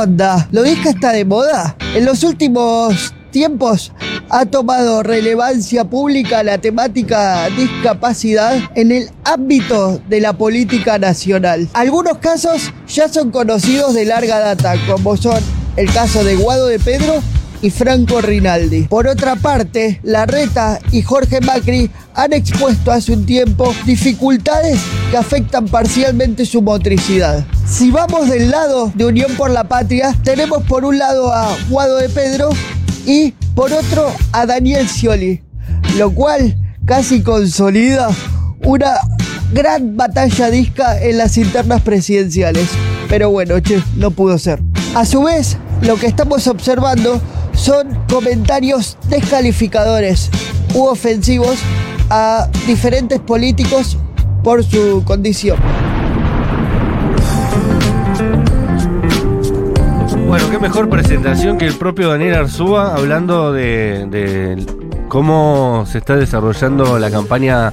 FM. ¿Qué onda? ¿Lo disca está de moda? En los últimos tiempos ha tomado relevancia pública la temática discapacidad en el ámbito de la política nacional. Algunos casos ya son conocidos de larga data, como son el caso de Guado de Pedro y Franco Rinaldi. Por otra parte, Larreta y Jorge Macri han expuesto hace un tiempo dificultades que afectan parcialmente su motricidad. Si vamos del lado de Unión por la Patria, tenemos por un lado a Guado de Pedro y por otro a Daniel Scioli, lo cual casi consolida una gran batalla disca en las internas presidenciales. Pero bueno, che, no pudo ser. A su vez, lo que estamos observando son comentarios descalificadores u ofensivos a diferentes políticos por su condición. Bueno, qué mejor presentación que el propio Daniel Arzúa hablando de, de cómo se está desarrollando la campaña,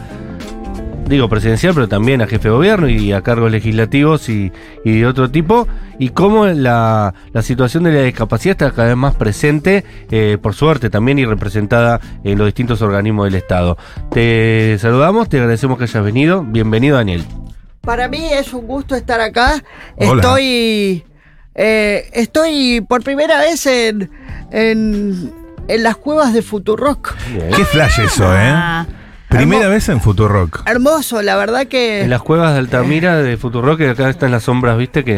digo presidencial, pero también a jefe de gobierno y a cargos legislativos y, y de otro tipo, y cómo la, la situación de la discapacidad está cada vez más presente, eh, por suerte también y representada en los distintos organismos del Estado. Te saludamos, te agradecemos que hayas venido. Bienvenido, Daniel. Para mí es un gusto estar acá. Hola. Estoy. eh, estoy por primera vez en, en, en las cuevas de Futurock. Qué flash eso, ¿eh? Primera Hermo- vez en Futurock. Hermoso, la verdad que. En las cuevas de Altamira de Futurock, que acá están las sombras, ¿viste? Que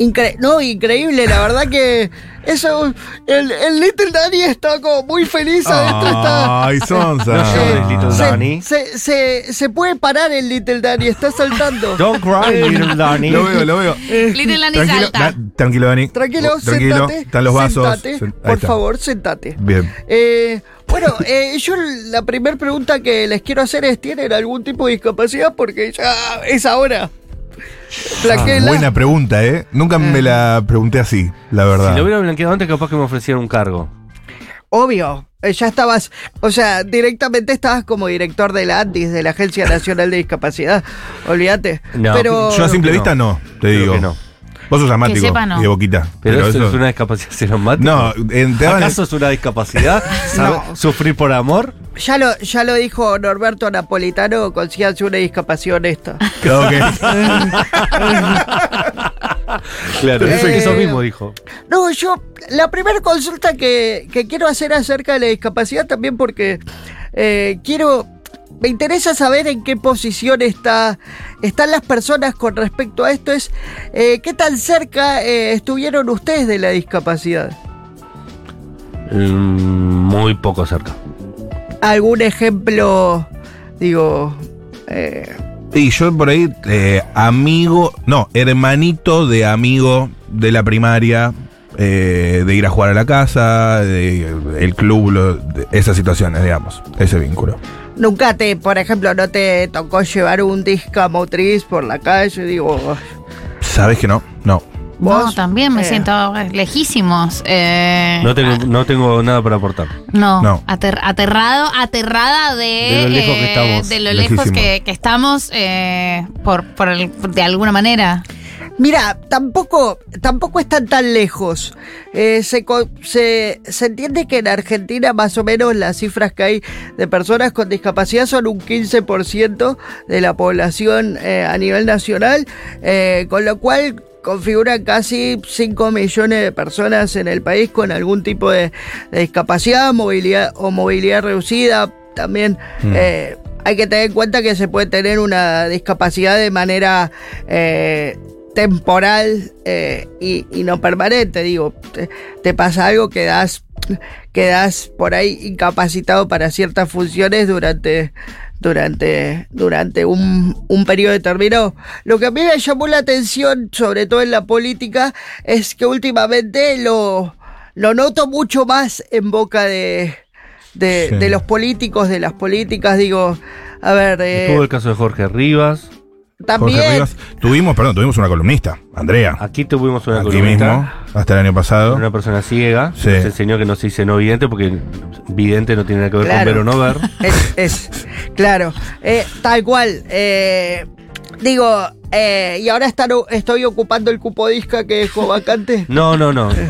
Incre- no, increíble, la verdad que. Eso. El, el Little Danny está como muy feliz adentro. está. Ay, Sonsa. No llores, Little se, Danny. Se, se, se puede parar el Little Danny, está saltando. Don't cry, little Danny. Lo veo, lo veo. Little Danny Tranquilo, salta. da- tranquilo, Dani. Tranquilo, Tranquilo. sentate. Están los vasos. sentate, por está. favor, sentate. Bien. Eh, bueno, eh, yo la primera pregunta que les quiero hacer es, ¿tienen algún tipo de discapacidad? Porque ya es ahora. Flaquela. Ah, Buena pregunta, ¿eh? Nunca me la pregunté así, la verdad. Si lo hubiera blanqueado antes, capaz que me ofrecieran un cargo. Obvio, eh, ya estabas, o sea, directamente estabas como director de la ANDIS, de la Agencia Nacional de Discapacidad. Olvídate. No, Pero Yo a simple vista no. te Creo digo. que no. Vos sos asmático sepa, no. y de boquita. Pero, eso, es una discapacidad. No, en- ¿Acaso es una discapacidad? ¿Sabe- No. ¿Sufrir por amor? Ya lo, ya lo dijo Norberto Napolitano, consíganse una discapacidad honesta. Claro que- Claro, Eh, eso, eso mismo dijo. No, yo, la primera consulta que, que quiero hacer acerca de la discapacidad también porque eh, quiero, me interesa saber en qué posición está, están las personas con respecto a esto, es eh, qué tan cerca eh, estuvieron ustedes de la discapacidad. Mm, muy poco cerca. ¿Algún ejemplo, digo, eh, Y yo por ahí, eh, amigo, no, hermanito de amigo de la primaria, eh, de ir a jugar a la casa, de, el club, lo- de esas situaciones, digamos, ese vínculo. nunca te, por ejemplo, no te tocó llevar un disca motriz por la calle? Digo, ¿Sabes que no? No. No, también me eh, siento lejísimos. Eh, No tengo, no tengo nada para aportar. No, No. ater- aterrado, aterrada de, De lo lejos que eh, estamos. de lo lejos Lejísimo. que, que estamos eh, por, por el- de alguna manera. Mira, tampoco, tampoco están tan lejos. Eh, se, se, se entiende que en Argentina más o menos las cifras que hay de personas con discapacidad son un 15% de la población eh, a nivel nacional, eh, con lo cual configuran casi 5 millones de personas en el país con algún tipo de, de discapacidad movilidad, o movilidad reducida. También Mm. eh, hay que tener en cuenta que se puede tener una discapacidad de manera eh, temporal eh, y, y no permanente. Digo, te, te pasa algo, quedas, quedas por ahí incapacitado para ciertas funciones durante, durante, durante un, un periodo determinado. Lo que a mí me llamó la atención, sobre todo en la política, es que últimamente lo, lo noto mucho más en boca de, de, Sí. de los políticos, de las políticas. Digo, a ver, eh, el caso de Jorge Rivas. También... Jorge Rivas. Tuvimos, perdón, tuvimos una columnista, Andrea. Aquí tuvimos una Aquí columnista, mismo, hasta el año pasado. Una persona ciega. Sí. Nos enseñó que no se dice no vidente porque vidente no tiene nada que ver Claro. con ver o no ver. Es, es- claro, eh, tal cual. eh, digo, eh, y ahora están- estoy ocupando el cupo disca que dejó vacante. No, no, no.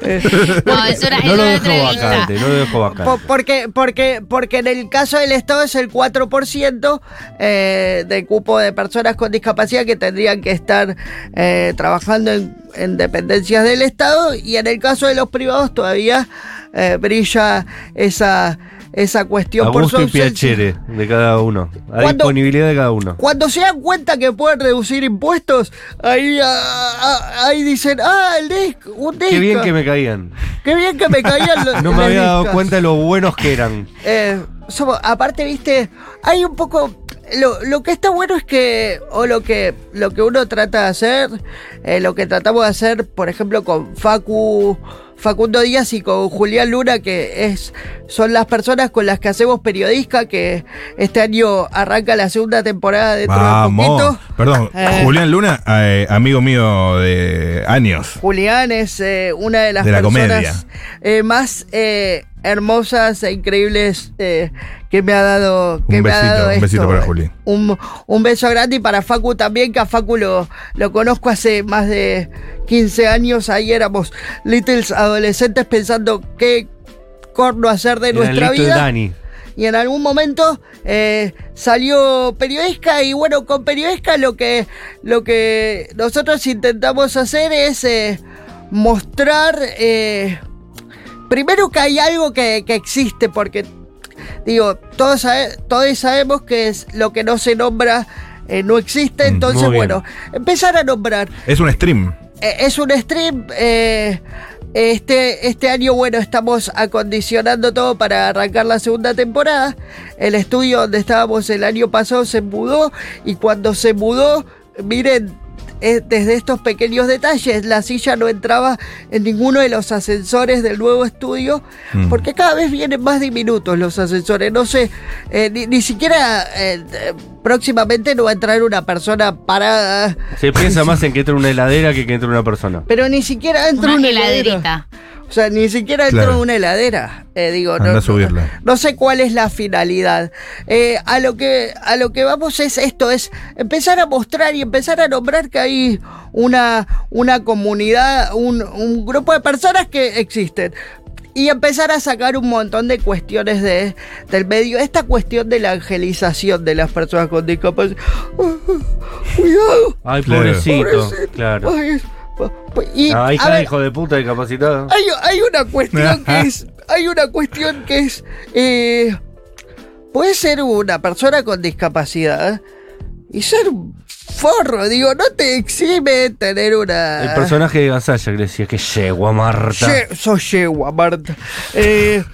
No, eso era, No eso lo dejo entrevista. vacante, no lo dejo vacante. porque, porque, porque en el caso del Estado es el 4% eh, de cupo de personas con discapacidad que tendrían que estar eh, trabajando en, en dependencias del Estado y en el caso de los privados todavía eh, brilla esa, esa cuestión A por su y piacere de cada uno. A ¿Cuándo- disponibilidad de cada uno. Cuando se dan cuenta que pueden reducir impuestos, ahí, ah, ah, ahí dicen, ah, el disc, un disco. Qué bien que me caían. Qué bien que me caían los No me había dado discos. cuenta de lo buenos que eran. Eh, somos- aparte, viste, hay un poco. Lo, lo que está bueno es que, o lo que, lo que uno trata de hacer, eh, lo que tratamos de hacer, por ejemplo, con Facu, Facundo Díaz y con Julián Luna, que es, son las personas con las que hacemos periodisca, que este año arranca la segunda temporada dentro de Vamos. poquito. Perdón, Eh. Julián Luna, eh, amigo mío de años. Julián es eh, una de las De la personas comedia. eh, más eh, hermosas e increíbles eh, que me ha dado. Que Un me ha besito, dado un esto. besito para Juli. Un, un beso grande y para Facu también, que a Facu lo, lo conozco hace más de 15 años. Ahí éramos littles adolescentes pensando qué corno hacer de nuestra vida Dani. y en algún momento eh, salió periodista y bueno con periodista lo que lo que nosotros intentamos hacer es eh, mostrar eh, primero que hay algo que, que existe porque digo todos sabe- todos sabemos que es lo que no se nombra eh, no existe Mm, entonces bueno empezar a nombrar Es un stream. eh, es un stream. eh, este, este año, bueno, estamos acondicionando todo para arrancar la segunda temporada. El estudio donde estábamos el año pasado se mudó y cuando se mudó, miren, eh, desde estos pequeños detalles, la silla no entraba en ninguno de los ascensores del nuevo estudio, Mm. porque cada vez vienen más diminutos los ascensores. No sé, eh, ni, ni siquiera eh, próximamente no va a entrar una persona parada. Se piensa más en que entre una heladera que que entre una persona. Pero ni siquiera entró Una una, heladera. O sea, ni siquiera entró Claro. una heladera. Eh, digo, Anda no, a subirla. no, no sé cuál es la finalidad. Eh, a lo que a lo que vamos es esto, es empezar a mostrar y empezar a nombrar que hay una, una comunidad, un, un grupo de personas que existen. Y empezar a sacar un montón de cuestiones de, del medio. Esta cuestión de la angelización de las personas con discapacidad. Cuidado. Ay, Claro. pobrecito. pobrecito. Claro. Ay, y, Ahí a está, ver, hijo de puta discapacitado. hay, hay una cuestión que es. Hay una cuestión que es. eh, puede ser una persona con discapacidad y ser un forro. Digo, no te exime tener una. El personaje de Gasalla que le decía que yegua Marta. Ye- sos yegua, Marta. Eh,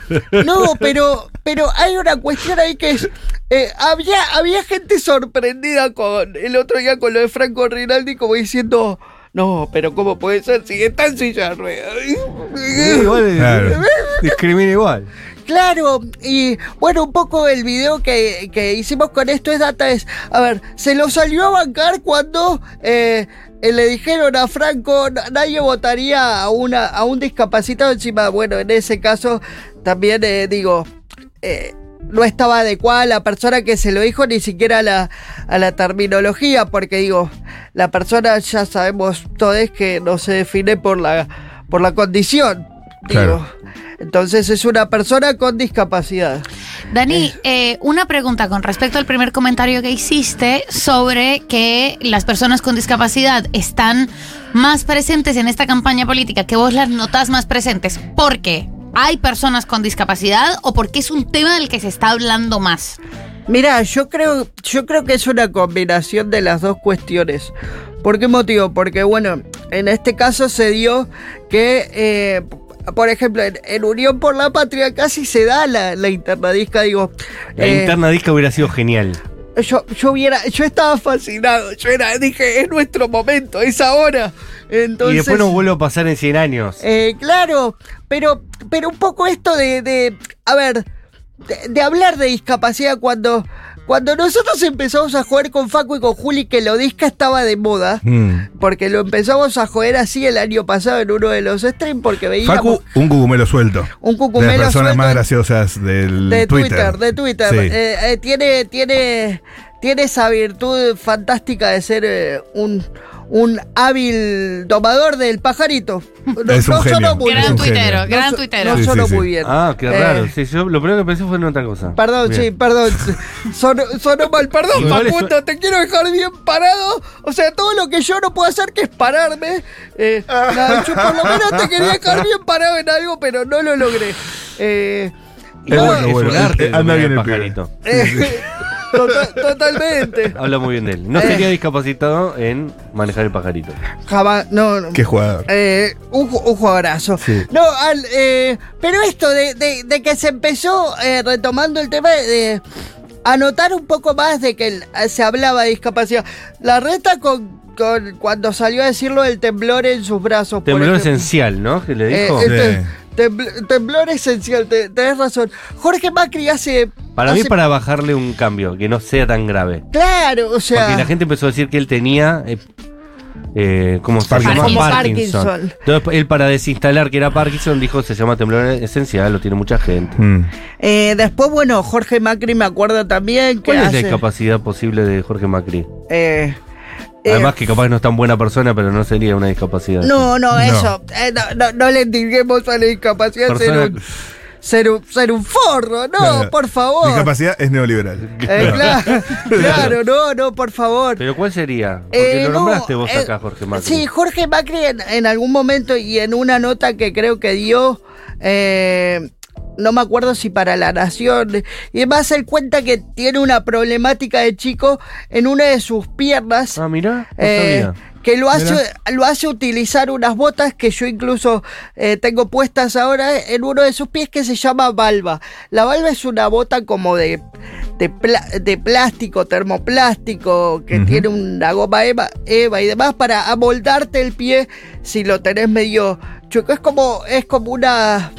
no, pero, pero hay una cuestión ahí que es. eh, había, había gente sorprendida con el otro día con lo de Franco Rinaldi, como diciendo. No, pero ¿cómo puede ser si está en silla de ruedas? Sí, igual, Claro. discrimina igual. Claro, y bueno, un poco el video que, que hicimos con esto es data es, a ver, se lo salió a bancar cuando eh, eh, le dijeron a Franco, "Na- nadie votaría a, una, a un discapacitado encima, bueno, en ese caso también eh, digo, eh, no estaba adecuada la persona que se lo dijo ni siquiera a la, a la terminología, porque digo, la persona ya sabemos todos que no se define por la, por la condición. Digo, Claro. entonces es una persona con discapacidad. Dani, eh, una pregunta con respecto al primer comentario que hiciste sobre que las personas con discapacidad están más presentes en esta campaña política, que vos las notas más presentes. ¿Por qué? ¿Hay personas con discapacidad o porque es un tema del que se está hablando más? Mira, yo creo, yo creo que es una combinación de las dos cuestiones. ¿Por qué motivo? Porque, bueno, en este caso se dio que, eh, por ejemplo, en, en Unión por la Patria casi se da la, la internadisca, digo. La eh, interna disca hubiera sido genial. Yo, yo hubiera, yo estaba fascinado. Yo era, dije, es nuestro momento, es ahora. Entonces, y después nos vuelve a pasar en 100 años. Eh, claro, pero, pero un poco esto de, de a ver, de, de hablar de discapacidad cuando, cuando nosotros empezamos a jugar con Facu y con Juli, que lo disca estaba de moda, Mm. porque lo empezamos a joder así el año pasado en uno de los streams, porque veíamos Facu, un cucumelo suelto. un De cucumelo las personas suelto más graciosas del de Twitter. Twitter, de Twitter. Sí. Eh, eh, tiene, tiene, tiene esa virtud fantástica de ser eh, un, un hábil domador del pajarito. No, Es un no genio. sonó muy Gran bien. tuitero, No gran tuitero. No Sí, sonó sí, sí. muy bien. Ah, qué Eh, raro. Sí, yo lo primero que pensé fue en otra cosa. Perdón, Bien. sí, perdón. Sonó, sonó mal. Perdón, Facundo, te quiero dejar bien parado. O sea, todo lo que yo no puedo hacer que es pararme. Eh, nada, yo por lo menos te quería dejar bien parado en algo, pero no lo logré. Eh, no, bueno, es bueno. un arte Eh, anda bien el pajarito. Eh, tota- totalmente. Habla muy bien de él. No Eh. sería discapacitado en manejar el pajarito. Jamás, no, no. Qué jugador. Eh, un, un jugadorazo. Sí. No, al, eh, pero esto de, de- de que se empezó eh, retomando el tema de anotar un poco más de que el- se hablaba de discapacidad. La reta con, con cuando salió a decirlo del temblor en sus brazos. Temblor esencial, ¿no? Que le Eh, dijo. este- Sí. Tembl- temblor esencial, te- tenés razón. Jorge Macri hace. para mí, hace- para bajarle un cambio, que no sea tan grave. Claro, o sea. Porque la gente empezó a decir que él tenía. eh, eh, ¿Cómo se Parkinson. llama? Como Parkinson. Parkinson. Entonces, él, para desinstalar que era Parkinson, dijo: Se llama temblor esencial, lo tiene mucha gente. Mm. eh, después, bueno, Jorge Macri me acuerdo también que. ¿Cuál es la discapacidad posible de Jorge Macri? eh, Además, que capaz no es tan buena persona, pero no sería una discapacidad. No, no, No. eso. eh, no, no, no le indiquemos a la discapacidad ser un, ser, un, ser un forro. No, Claro. por favor. Discapacidad es neoliberal. Eh, claro, claro, no, no, por favor. ¿Pero cuál sería? Porque Eh, lo no, nombraste vos eh, acá, Jorge Macri. Sí, Jorge Macri en, en algún momento y en una nota que creo que dio, eh, no me acuerdo si para La Nación, y además él cuenta que tiene una problemática de chico en una de sus piernas. Ah, mirá, no Eh, que lo hace, Mira. lo hace utilizar unas botas que yo incluso eh, tengo puestas ahora en uno de sus pies que se llama valva. La valva es una bota como de, de, pla- de plástico, termoplástico, que tiene una goma eva, eva y demás para amoldarte el pie si lo tenés medio chueco. Es como, es como una...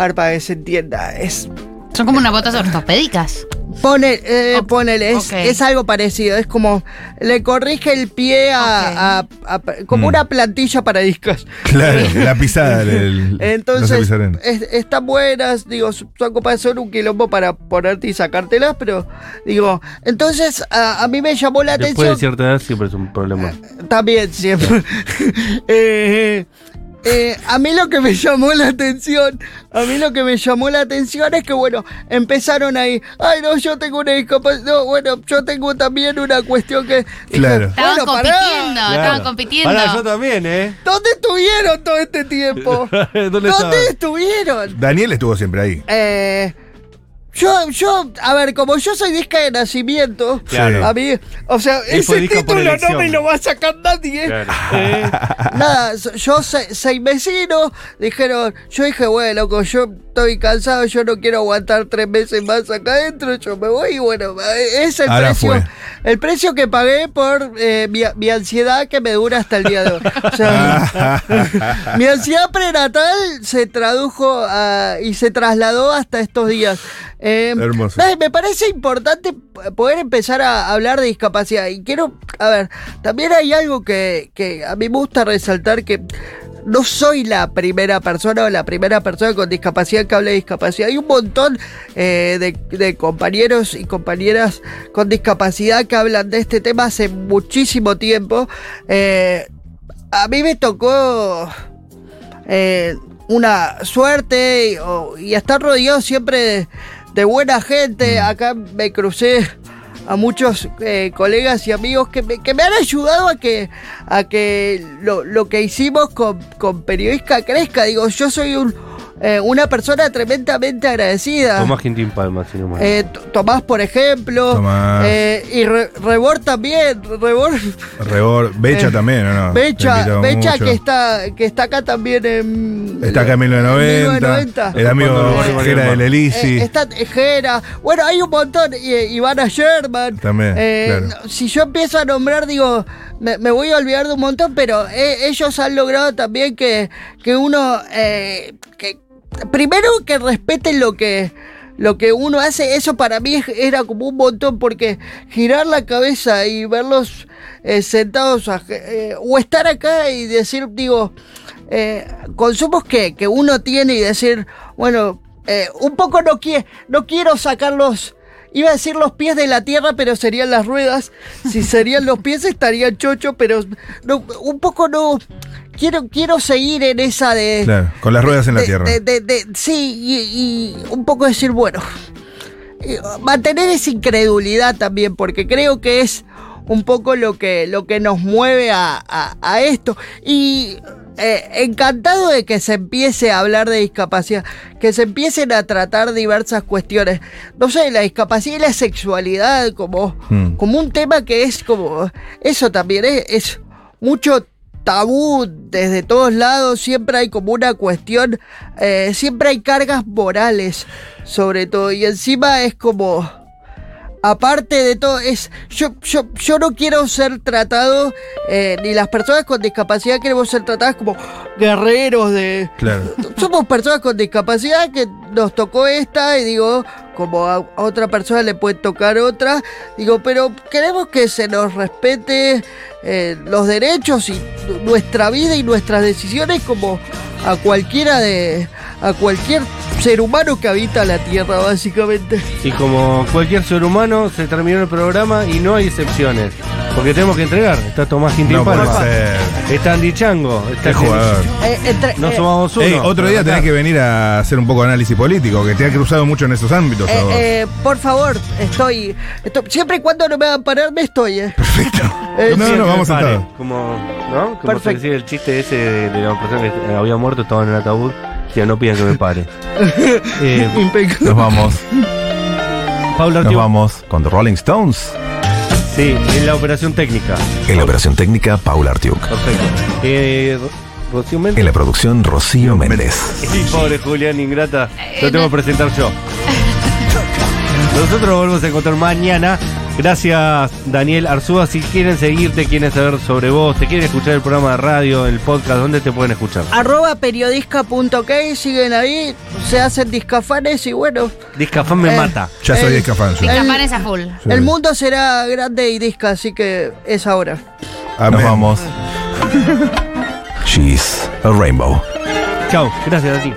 A ver, para que se entienda, es Son como unas botas ortopédicas. Pone, eh, Ok, ponele, es, algo parecido, es como le corrige el pie a, a- a- como Mm. una plantilla para discos. Claro, la pisada del. no sé Entonces, es- están buenas, digo, son capaz son un quilombo para ponerte y sacártelas, pero digo, entonces a, a mí me llamó la Después de atención cierta edad siempre es un problema. también siempre. Eh, eh, a mí lo que me llamó la atención, a mí lo que me llamó la atención es que, bueno, empezaron ahí, ay, no, yo tengo una discapacidad, no, bueno, yo tengo también una cuestión que... Claro. Estaban bueno, pará, compitiendo, estaban compitiendo. Pará, yo también, ¿eh? ¿Dónde estuvieron todo este tiempo? ¿Dónde ¿Dónde estuvieron? Daniel estuvo siempre ahí. Eh, yo, yo, a ver, como yo soy disca de nacimiento, Claro. a mí, o sea, ese por título no elección. me lo va a sacar nadie. Claro. Eh, nada, yo se- seis vecinos dijeron, yo dije, bueno, loco, yo estoy cansado, yo no quiero aguantar tres meses más acá adentro, yo me voy y bueno, eh, es el Ahora precio, fue. el precio que pagué por eh, mi, mi ansiedad que me dura hasta el día de hoy. O sea, mi ansiedad prenatal se tradujo a- y se trasladó hasta estos días. Eh, Hermoso. nada, me parece importante poder empezar a hablar de discapacidad. Y quiero, a ver, también hay algo que, que a mí me gusta resaltar que no soy la primera persona o la primera persona con discapacidad que hable de discapacidad. Hay un montón eh, de, de compañeros y compañeras con discapacidad que hablan de este tema hace muchísimo tiempo. Eh, a mí me tocó eh, una suerte y, o- y estar rodeado siempre de, de buena gente. Acá me crucé a muchos eh, colegas y amigos que me, que me han ayudado a que, a que lo, lo que hicimos con, con Periodista crezca. Digo, yo soy un, eh, una persona tremendamente agradecida. Tomás Quintín Palma, si no mal. Eh, Tomás, por ejemplo. Tomás. eh, y Re- Rebor también. Rebor. Rebor, Becha Eh, también, ¿o no? Becha, Becha mucho. que está, que está acá también en. Está acá en 1990. 1990. El amigo Jera del Elisi. Eh, está Tejera. Bueno, hay un montón. Y, Ivana Sherman. También, Eh, claro. Si yo empiezo a nombrar, digo, me, me voy a olvidar de un montón, pero eh, ellos han logrado también que, que uno. eh, que, primero que respeten lo que. Lo que uno hace, eso para mí era como un montón, porque girar la cabeza y verlos eh, sentados eh, o estar acá y decir, digo, eh, consumos que, que uno tiene y decir, bueno, un poco no, quie- no quiero sacarlos Iba a decir los pies de la tierra, pero serían las ruedas. Si serían los pies, estaría chocho, pero no, un poco no. Quiero, quiero seguir en esa de. Claro, con las ruedas en la tierra. de- sí, y, y un poco decir, bueno. eh, Mantener esa incredulidad también, porque creo que es un poco lo que, lo que nos mueve a, a- a esto. Y eh, encantado de que se empiece a hablar de discapacidad, que se empiecen a tratar diversas cuestiones. No sé, la discapacidad y la sexualidad como, Mm. como un tema que es como... Eso también es, es mucho tabú desde todos lados, siempre hay como una cuestión, eh, siempre hay cargas morales sobre todo y encima es como aparte de todo, es yo, yo, yo no quiero ser tratado, eh, ni las personas con discapacidad queremos ser tratadas como guerreros de... Claro. Somos personas con discapacidad que nos tocó esta y digo, como a, otra persona le puede tocar otra, digo, pero queremos que se nos respete eh, los derechos y nu- nuestra vida y nuestras decisiones como a cualquiera de... a cualquier ser humano que habita la Tierra, básicamente. Y como cualquier ser humano, se terminó el programa y no hay excepciones. Porque tenemos que entregar. Está Tomás Quintín No Palma. Está Andy Chango. Está jugador. Eh, entre- No eh, sumamos uno. Ey, otro día tenés que venir a hacer un poco de análisis político, que te ha cruzado mucho en esos ámbitos. a. Eh, eh, por favor, estoy, estoy- Siempre y cuando no me hagan parar, me estoy. eh. Perfecto. Eh, no, no, vamos sentados. Como, ¿no? Como Perfecto. se decía el chiste ese de, de la persona que había muerto, estaba en el ataúd. Decía, no pidan que me pare. eh. Nos vamos, Paula nos vamos con The Rolling Stones. Sí, en la operación técnica. En la operación técnica, Paula Artiuk. Perfecto. Eh, Ro- Rocío Méndez. En la producción, Rocío Méndez. Sí, pobre Julián Ingrata. Lo tengo que presentar yo. Nosotros nos volvemos a encontrar mañana. Gracias, Daniel Arzúa. Si quieren seguirte, quieren saber sobre vos, te quieren escuchar el programa de radio, el podcast, ¿dónde te pueden escuchar? Arroba periodisca.ok, siguen ahí, se hacen discafanes y bueno, Discafán me Eh, mata. Ya soy yo. Discapanes a full. Sí. el mundo será grande y disca, así que es ahora. Amén. Nos vamos. She's a rainbow. Chao, gracias a ti.